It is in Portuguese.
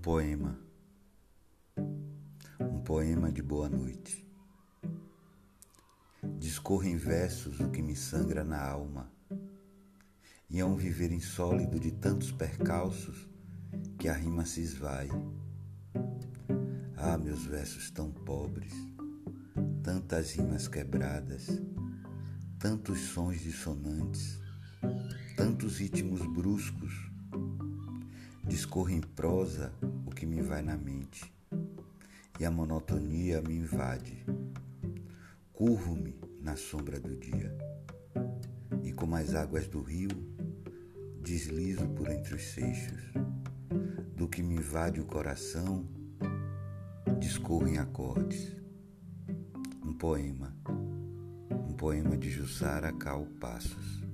poema, um poema de boa noite. Discorre em versos o que me sangra na alma, e é um viver insólido de tantos percalços que a rima se esvai. Ah, meus versos tão pobres, tantas rimas quebradas, tantos sons dissonantes, tantos ritmos bruscos Discorre em prosa o que me vai na mente, e a monotonia me invade. Curvo-me na sombra do dia, e como as águas do rio, deslizo por entre os seixos. Do que me invade o coração, discorrem acordes. Um poema, um poema de Jussara Cal Passos.